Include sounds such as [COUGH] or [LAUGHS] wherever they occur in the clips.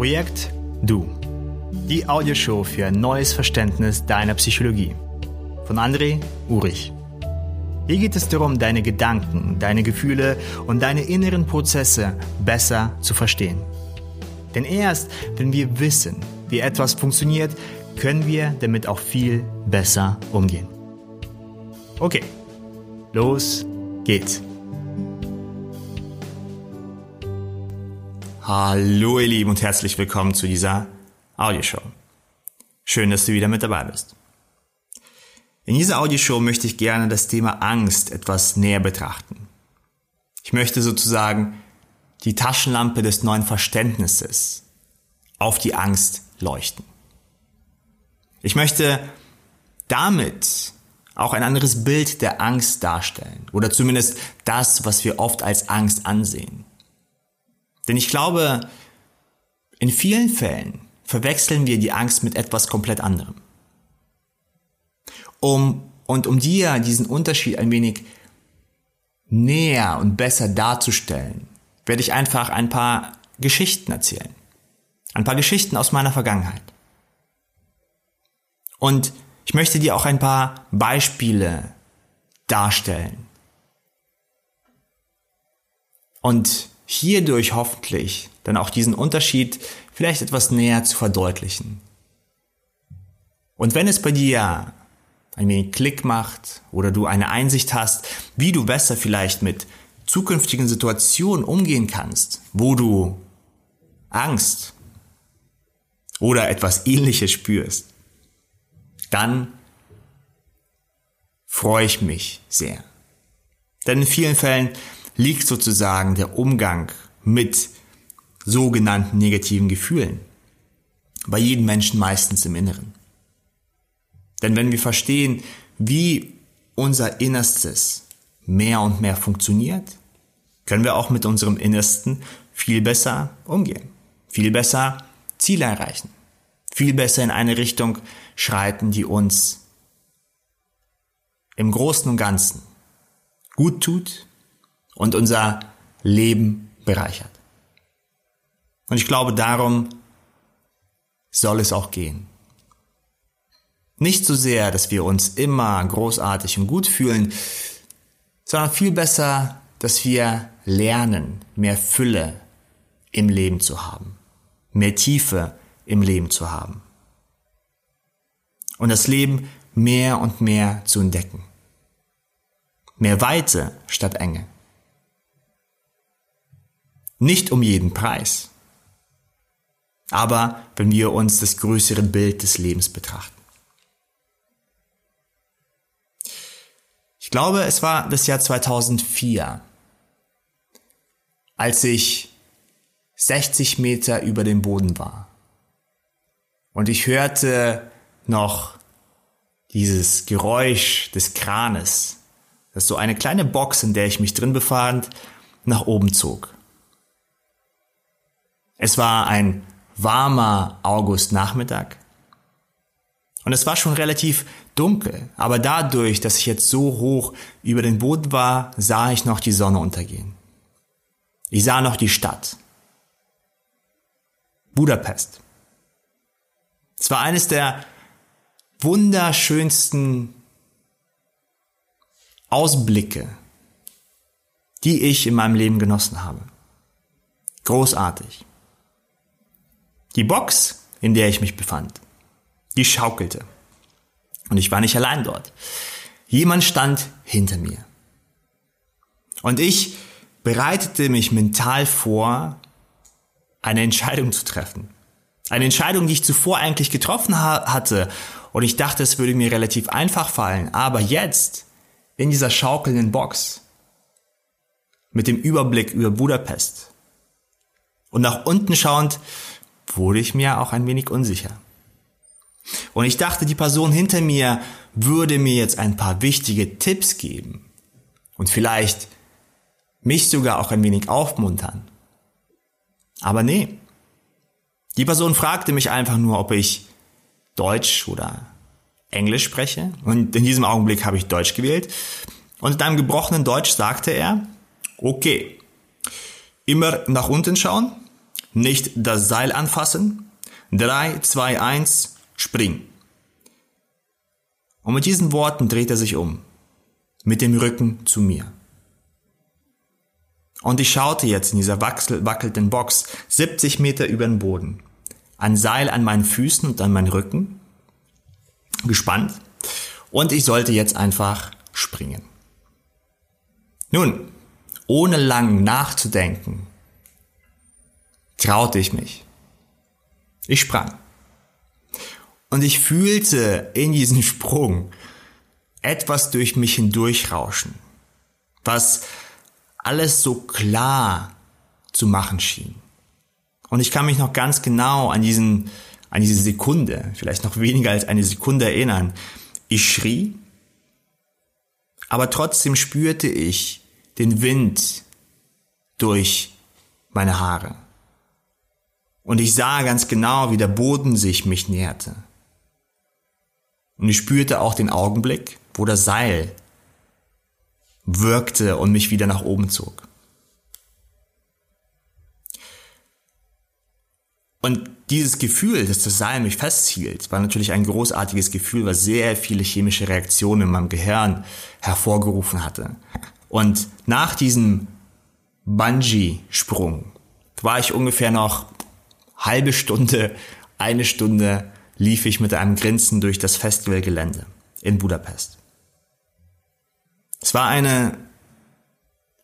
Projekt Du. Die Audioshow für ein neues Verständnis deiner Psychologie. Von André Urich. Hier geht es darum, deine Gedanken, deine Gefühle und deine inneren Prozesse besser zu verstehen. Denn erst, wenn wir wissen, wie etwas funktioniert, können wir damit auch viel besser umgehen. Okay, los geht's. Hallo ihr Lieben und herzlich willkommen zu dieser Audioshow. Schön, dass du wieder mit dabei bist. In dieser Audioshow möchte ich gerne das Thema Angst etwas näher betrachten. Ich möchte sozusagen die Taschenlampe des neuen Verständnisses auf die Angst leuchten. Ich möchte damit auch ein anderes Bild der Angst darstellen oder zumindest das, was wir oft als Angst ansehen. Denn ich glaube, in vielen Fällen verwechseln wir die Angst mit etwas komplett anderem. Um, und um dir diesen Unterschied ein wenig näher und besser darzustellen, werde ich einfach ein paar Geschichten erzählen. Ein paar Geschichten aus meiner Vergangenheit. Und ich möchte dir auch ein paar Beispiele darstellen. Und hierdurch hoffentlich dann auch diesen Unterschied vielleicht etwas näher zu verdeutlichen. Und wenn es bei dir ein wenig Klick macht oder du eine Einsicht hast, wie du besser vielleicht mit zukünftigen Situationen umgehen kannst, wo du Angst oder etwas ähnliches spürst, dann freue ich mich sehr. Denn in vielen Fällen liegt sozusagen der Umgang mit sogenannten negativen Gefühlen. Bei jedem Menschen meistens im Inneren. Denn wenn wir verstehen, wie unser Innerstes mehr und mehr funktioniert, können wir auch mit unserem Innersten viel besser umgehen, viel besser Ziele erreichen, viel besser in eine Richtung schreiten, die uns im Großen und Ganzen gut tut und unser Leben bereichert. Und ich glaube, darum soll es auch gehen. Nicht so sehr, dass wir uns immer großartig und gut fühlen, sondern viel besser, dass wir lernen, mehr Fülle im Leben zu haben, mehr Tiefe im Leben zu haben und das Leben mehr und mehr zu entdecken. Mehr Weite statt Enge. Nicht um jeden Preis. Aber wenn wir uns das größere Bild des Lebens betrachten. Ich glaube, es war das Jahr 2004, als ich 60 Meter über dem Boden war. Und ich hörte noch dieses Geräusch des Kranes, das so eine kleine Box, in der ich mich drin befand, nach oben zog. Es war ein warmer Augustnachmittag. Und es war schon relativ dunkel, aber dadurch, dass ich jetzt so hoch über den Boden war, sah ich noch die Sonne untergehen. Ich sah noch die Stadt. Budapest. Es war eines der wunderschönsten Ausblicke, die ich in meinem Leben genossen habe. Großartig. Die Box, in der ich mich befand, die schaukelte. Und ich war nicht allein dort. Jemand stand hinter mir. Und ich bereitete mich mental vor, eine Entscheidung zu treffen. Eine Entscheidung, die ich zuvor eigentlich getroffen ha hatte. Und ich dachte, es würde mir relativ einfach fallen. Aber jetzt, in dieser schaukelnden Box, mit dem Überblick über Budapest und nach unten schauend, wurde ich mir auch ein wenig unsicher. Und ich dachte, die Person hinter mir würde mir jetzt ein paar wichtige Tipps geben und vielleicht mich sogar auch ein wenig aufmuntern. Aber nee. Die Person fragte mich einfach nur, ob ich Deutsch oder Englisch spreche. Und in diesem Augenblick habe ich Deutsch gewählt. Und in einem gebrochenen Deutsch sagte er, okay, immer nach unten schauen, Nicht das Seil anfassen. 3, 2, 1, spring. Und mit diesen Worten dreht er sich um, mit dem Rücken zu mir. Und ich schaute jetzt in dieser wackelnden Box 70 Meter über den Boden. Ein Seil an meinen Füßen und an meinen Rücken. Gespannt. Und ich sollte jetzt einfach springen. Nun, ohne lang nachzudenken, traute ich mich. Ich sprang. Und ich fühlte in diesem Sprung etwas durch mich hindurchrauschen, was alles so klar zu machen schien. Und ich kann mich noch ganz genau an diesen, an diese Sekunde, vielleicht noch weniger als eine Sekunde erinnern. Ich schrie, aber trotzdem spürte ich den Wind durch meine Haare. Und ich sah ganz genau, wie der Boden sich mich näherte. Und ich spürte auch den Augenblick, wo das Seil wirkte und mich wieder nach oben zog. Und dieses Gefühl, dass das Seil mich festhielt, war natürlich ein großartiges Gefühl, was sehr viele chemische Reaktionen in meinem Gehirn hervorgerufen hatte. Und nach diesem Bungee-Sprung war ich ungefähr noch halbe Stunde, eine Stunde lief ich mit einem Grinsen durch das Festivalgelände in Budapest. Es war eine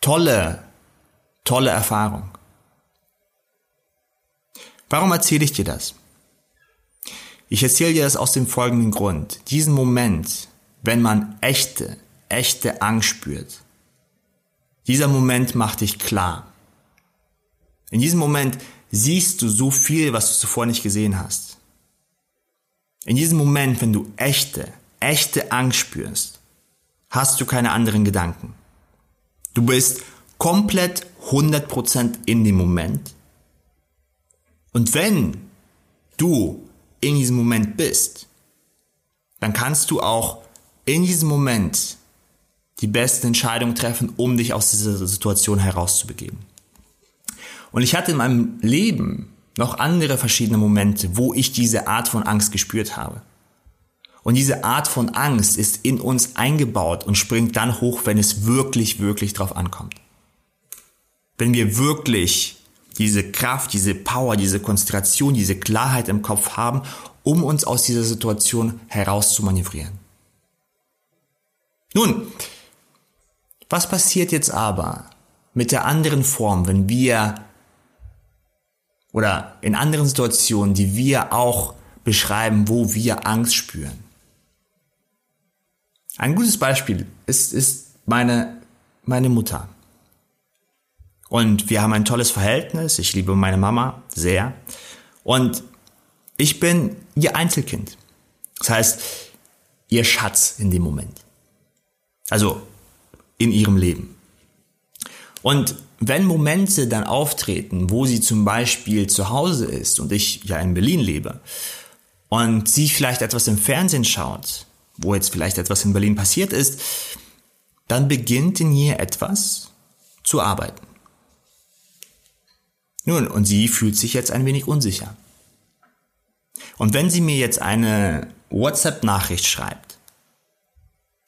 tolle, tolle Erfahrung. Warum erzähle ich dir das? Ich erzähle dir das aus dem folgenden Grund. Diesen Moment, wenn man echte, echte Angst spürt, dieser Moment macht dich klar. In diesem Moment siehst du so viel, was du zuvor nicht gesehen hast. In diesem Moment, wenn du echte, echte Angst spürst, hast du keine anderen Gedanken. Du bist komplett 100% in dem Moment. Und wenn du in diesem Moment bist, dann kannst du auch in diesem Moment die beste Entscheidung treffen, um dich aus dieser Situation herauszubegeben. Und ich hatte in meinem Leben noch andere verschiedene Momente, wo ich diese Art von Angst gespürt habe. Und diese Art von Angst ist in uns eingebaut und springt dann hoch, wenn es wirklich, wirklich drauf ankommt. Wenn wir wirklich diese Kraft, diese Power, diese Konzentration, diese Klarheit im Kopf haben, um uns aus dieser Situation heraus zu manövrieren. Nun, was passiert jetzt aber mit der anderen Form, wenn wir oder in anderen Situationen, die wir auch beschreiben, wo wir Angst spüren? Ein gutes Beispiel ist, ist meine, meine Mutter. Und wir haben ein tolles Verhältnis. Ich liebe meine Mama sehr. Und ich bin ihr Einzelkind. Das heißt, ihr Schatz in dem Moment. Also in ihrem Leben. Und wenn Momente dann auftreten, wo sie zum Beispiel zu Hause ist und ich ja in Berlin lebe und sie vielleicht etwas im Fernsehen schaut, wo jetzt vielleicht etwas in Berlin passiert ist, dann beginnt in ihr etwas zu arbeiten. Nun, und sie fühlt sich jetzt ein wenig unsicher. Und wenn sie mir jetzt eine WhatsApp-Nachricht schreibt,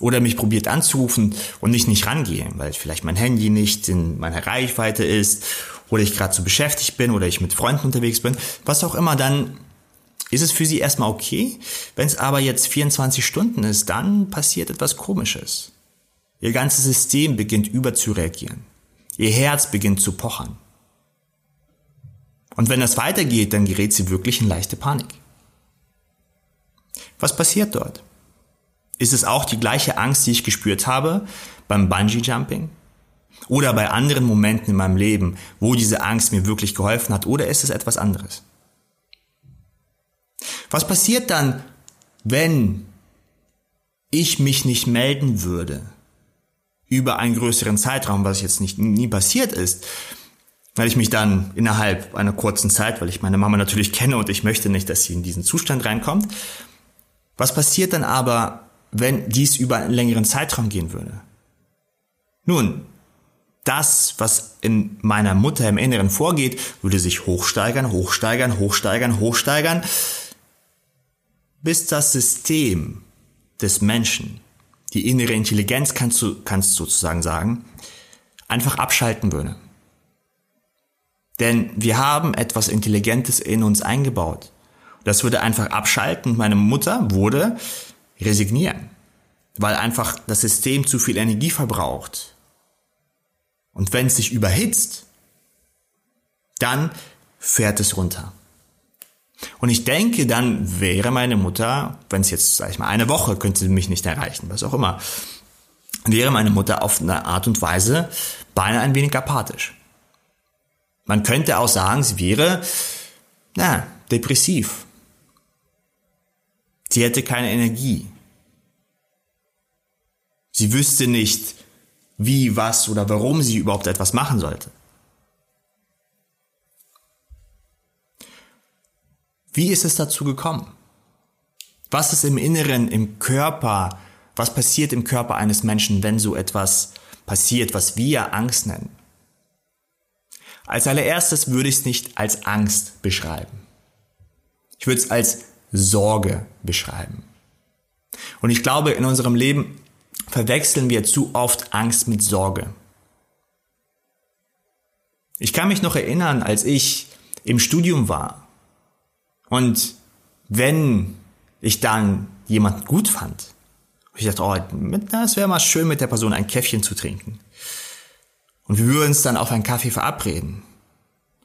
oder mich probiert anzurufen und ich nicht rangehe, weil vielleicht mein Handy nicht in meiner Reichweite ist oder ich gerade zu so beschäftigt bin oder ich mit Freunden unterwegs bin, was auch immer, dann ist es für sie erstmal okay. Wenn es aber jetzt 24 Stunden ist, dann passiert etwas Komisches. Ihr ganzes System beginnt überzureagieren. Ihr Herz beginnt zu pochern. Und wenn das weitergeht, dann gerät sie wirklich in leichte Panik. Was passiert dort? Ist es auch die gleiche Angst, die ich gespürt habe beim Bungee Jumping? Oder bei anderen Momenten in meinem Leben, wo diese Angst mir wirklich geholfen hat? Oder ist es etwas anderes? Was passiert dann, wenn ich mich nicht melden würde über einen größeren Zeitraum, was jetzt nicht nie passiert ist, weil ich mich dann innerhalb einer kurzen Zeit, weil ich meine Mama natürlich kenne und ich möchte nicht, dass sie in diesen Zustand reinkommt. Was passiert dann aber, wenn dies über einen längeren Zeitraum gehen würde? Nun, das, was in meiner Mutter im Inneren vorgeht, würde sich hochsteigern, hochsteigern, hochsteigern, hochsteigern, bis das System des Menschen, die innere Intelligenz kannst du, kannst sozusagen sagen, einfach abschalten würde. Denn wir haben etwas Intelligentes in uns eingebaut. Das würde einfach abschalten. Meine Mutter wurde resignieren, weil einfach das System zu viel Energie verbraucht. Und wenn es sich überhitzt, dann fährt es runter. Und ich denke, dann wäre meine Mutter, wenn es jetzt, sag ich mal, eine Woche könnte sie mich nicht erreichen, was auch immer, wäre meine Mutter auf eine Art und Weise beinahe ein wenig apathisch. Man könnte auch sagen, sie wäre, na, depressiv. Sie hätte keine Energie. Sie wüsste nicht, wie, was oder warum sie überhaupt etwas machen sollte. Wie ist es dazu gekommen? Was ist im Inneren, im Körper, was passiert im Körper eines Menschen, wenn so etwas passiert, was wir Angst nennen? Als allererstes würde ich es nicht als Angst beschreiben. Ich würde es als Sorge beschreiben. Und ich glaube, in unserem Leben verwechseln wir zu oft Angst mit Sorge. Ich kann mich noch erinnern, als ich im Studium war und wenn ich dann jemanden gut fand, ich dachte, oh, es wäre mal schön, mit der Person ein Käffchen zu trinken. Und wir würden uns dann auf einen Kaffee verabreden.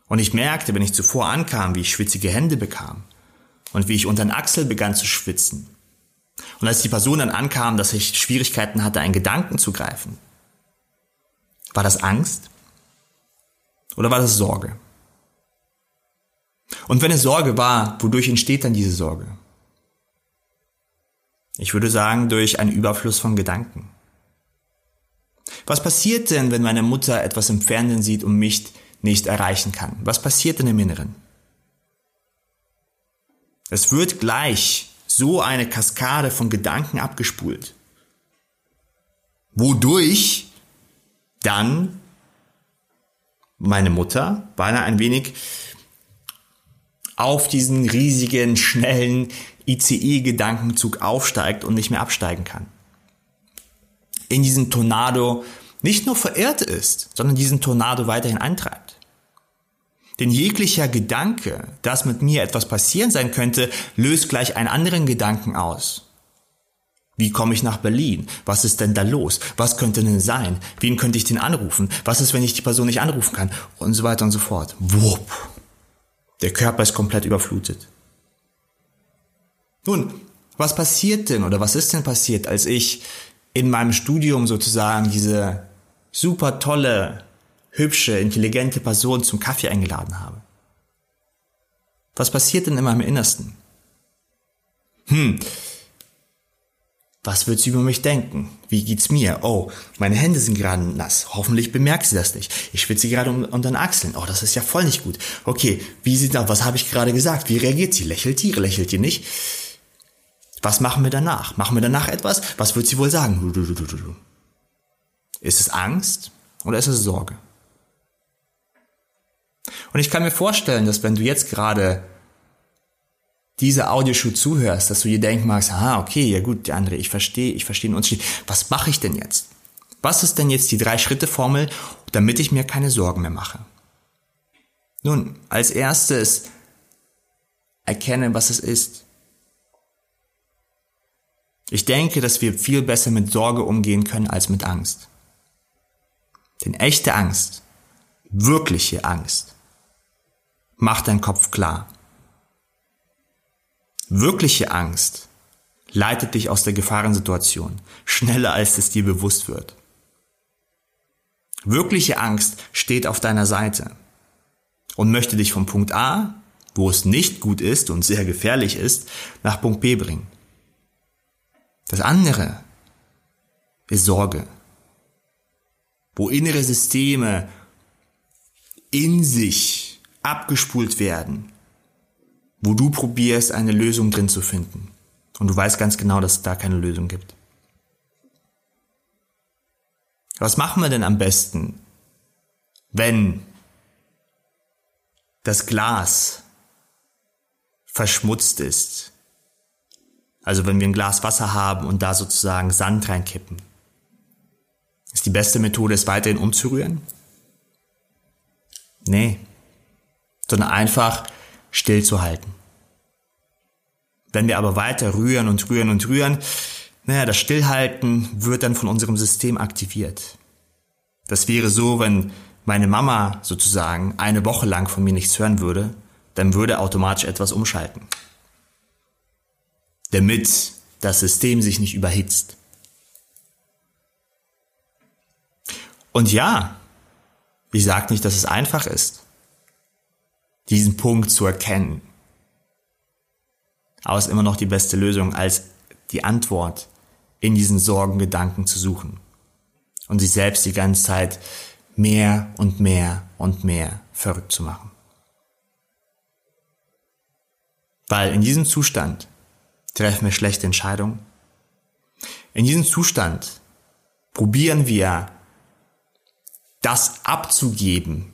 Und ich merkte, wenn ich zuvor ankam, wie ich schwitzige Hände bekam und wie ich unter den Achsel begann zu schwitzen. Und als die Person dann ankam, dass ich Schwierigkeiten hatte, einen Gedanken zu greifen, war das Angst oder war das Sorge? Und wenn es Sorge war, wodurch entsteht dann diese Sorge? Ich würde sagen, durch einen Überfluss von Gedanken. Was passiert denn, wenn meine Mutter etwas im Fernsehen sieht und mich nicht erreichen kann? Was passiert denn im Inneren? Es wird gleich so eine Kaskade von Gedanken abgespult, wodurch dann meine Mutter beinahe ein wenig auf diesen riesigen, schnellen ICE-Gedankenzug aufsteigt und nicht mehr absteigen kann. In diesen Tornado nicht nur verirrt ist, sondern diesen Tornado weiterhin antreibt. Denn jeglicher Gedanke, dass mit mir etwas passieren sein könnte, löst gleich einen anderen Gedanken aus. Wie komme ich nach Berlin? Was ist denn da los? Was könnte denn sein? Wen könnte ich denn anrufen? Was ist, wenn ich die Person nicht anrufen kann? Und so weiter und so fort. Wupp. Der Körper ist komplett überflutet. Nun, was passiert denn oder was ist denn passiert, als ich in meinem Studium sozusagen diese super tolle, hübsche, intelligente Person zum Kaffee eingeladen habe? Was passiert denn in meinem Innersten? Hm, was wird sie über mich denken? Wie geht's mir? Oh, meine Hände sind gerade nass. Hoffentlich bemerkt sie das nicht. Ich schwitze gerade unter den Achseln. Oh, das ist ja voll nicht gut. Okay, wie sieht das? Was habe ich gerade gesagt? Wie reagiert sie? Lächelt die? Lächelt die nicht? Was machen wir danach? Machen wir danach etwas? Was wird sie wohl sagen? Ist es Angst oder ist es Sorge? Und ich kann mir vorstellen, dass wenn du jetzt gerade diese Audioshow zuhörst, dass du dir denken magst, ah, okay, ja gut, André, ich verstehe, ich verstehe den Unterschied. Was mache ich denn jetzt? Was ist denn jetzt die Drei-Schritte-Formel, damit ich mir keine Sorgen mehr mache? Nun, als erstes erkenne, was es ist. Ich denke, dass wir viel besser mit Sorge umgehen können als mit Angst. Denn echte Angst, wirkliche Angst, macht deinen Kopf klar. Wirkliche Angst leitet dich aus der Gefahrensituation schneller, als es dir bewusst wird. Wirkliche Angst steht auf deiner Seite und möchte dich vom Punkt A, wo es nicht gut ist und sehr gefährlich ist, nach Punkt B bringen. Das andere ist Sorge, wo innere Systeme in sich abgespult werden wo du probierst, eine Lösung drin zu finden. Und du weißt ganz genau, dass es da keine Lösung gibt. Was machen wir denn am besten, wenn das Glas verschmutzt ist, also wenn wir ein Glas Wasser haben und da sozusagen Sand reinkippen, ist die beste Methode, es weiterhin umzurühren? Nee, sondern einfach stillzuhalten. Wenn wir aber weiter rühren und rühren und rühren, naja, das Stillhalten wird dann von unserem System aktiviert. Das wäre so, wenn meine Mama sozusagen eine Woche lang von mir nichts hören würde, dann würde automatisch etwas umschalten. Damit das System sich nicht überhitzt. Und ja, ich sage nicht, dass es einfach ist, diesen Punkt zu erkennen. Aber es ist immer noch die beste Lösung, als die Antwort in diesen Sorgengedanken zu suchen und sich selbst die ganze Zeit mehr und mehr und mehr verrückt zu machen. Weil in diesem Zustand treffen wir schlechte Entscheidungen. In diesem Zustand probieren wir das abzugeben.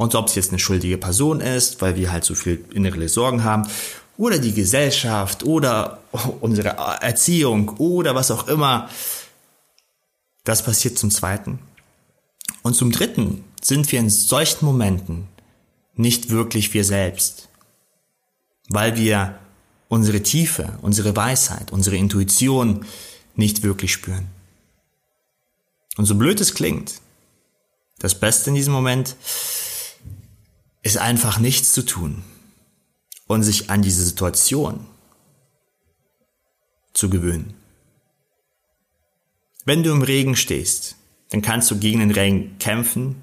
Und ob es jetzt eine schuldige Person ist, weil wir halt so viel innere Sorgen haben, oder die Gesellschaft, oder [LAUGHS] unsere Erziehung, oder was auch immer, das passiert zum Zweiten. Und zum Dritten sind wir in solchen Momenten nicht wirklich wir selbst, weil wir unsere Tiefe, unsere Weisheit, unsere Intuition nicht wirklich spüren. Und so blöd es klingt, das Beste in diesem Moment ist einfach nichts zu tun und sich an diese Situation zu gewöhnen. Wenn du im Regen stehst, dann kannst du gegen den Regen kämpfen,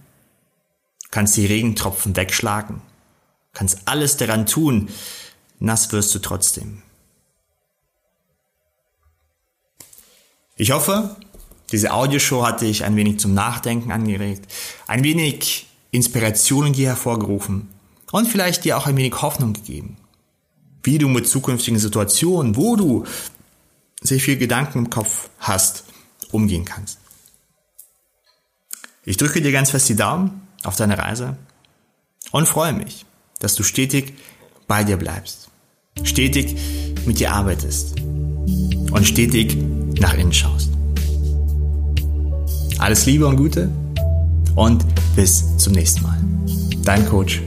kannst die Regentropfen wegschlagen, kannst alles daran tun, nass wirst du trotzdem. Ich hoffe, diese Audioshow hat dich ein wenig zum Nachdenken angeregt, ein wenig Inspiration in dir hervorgerufen und vielleicht dir auch ein wenig Hoffnung gegeben, wie du mit zukünftigen Situationen, wo du sehr viel Gedanken im Kopf hast, umgehen kannst. Ich drücke dir ganz fest die Daumen auf deine Reise und freue mich, dass du stetig bei dir bleibst, stetig mit dir arbeitest und stetig nach innen schaust. Alles Liebe und Gute und bis zum nächsten Mal. Dein Coach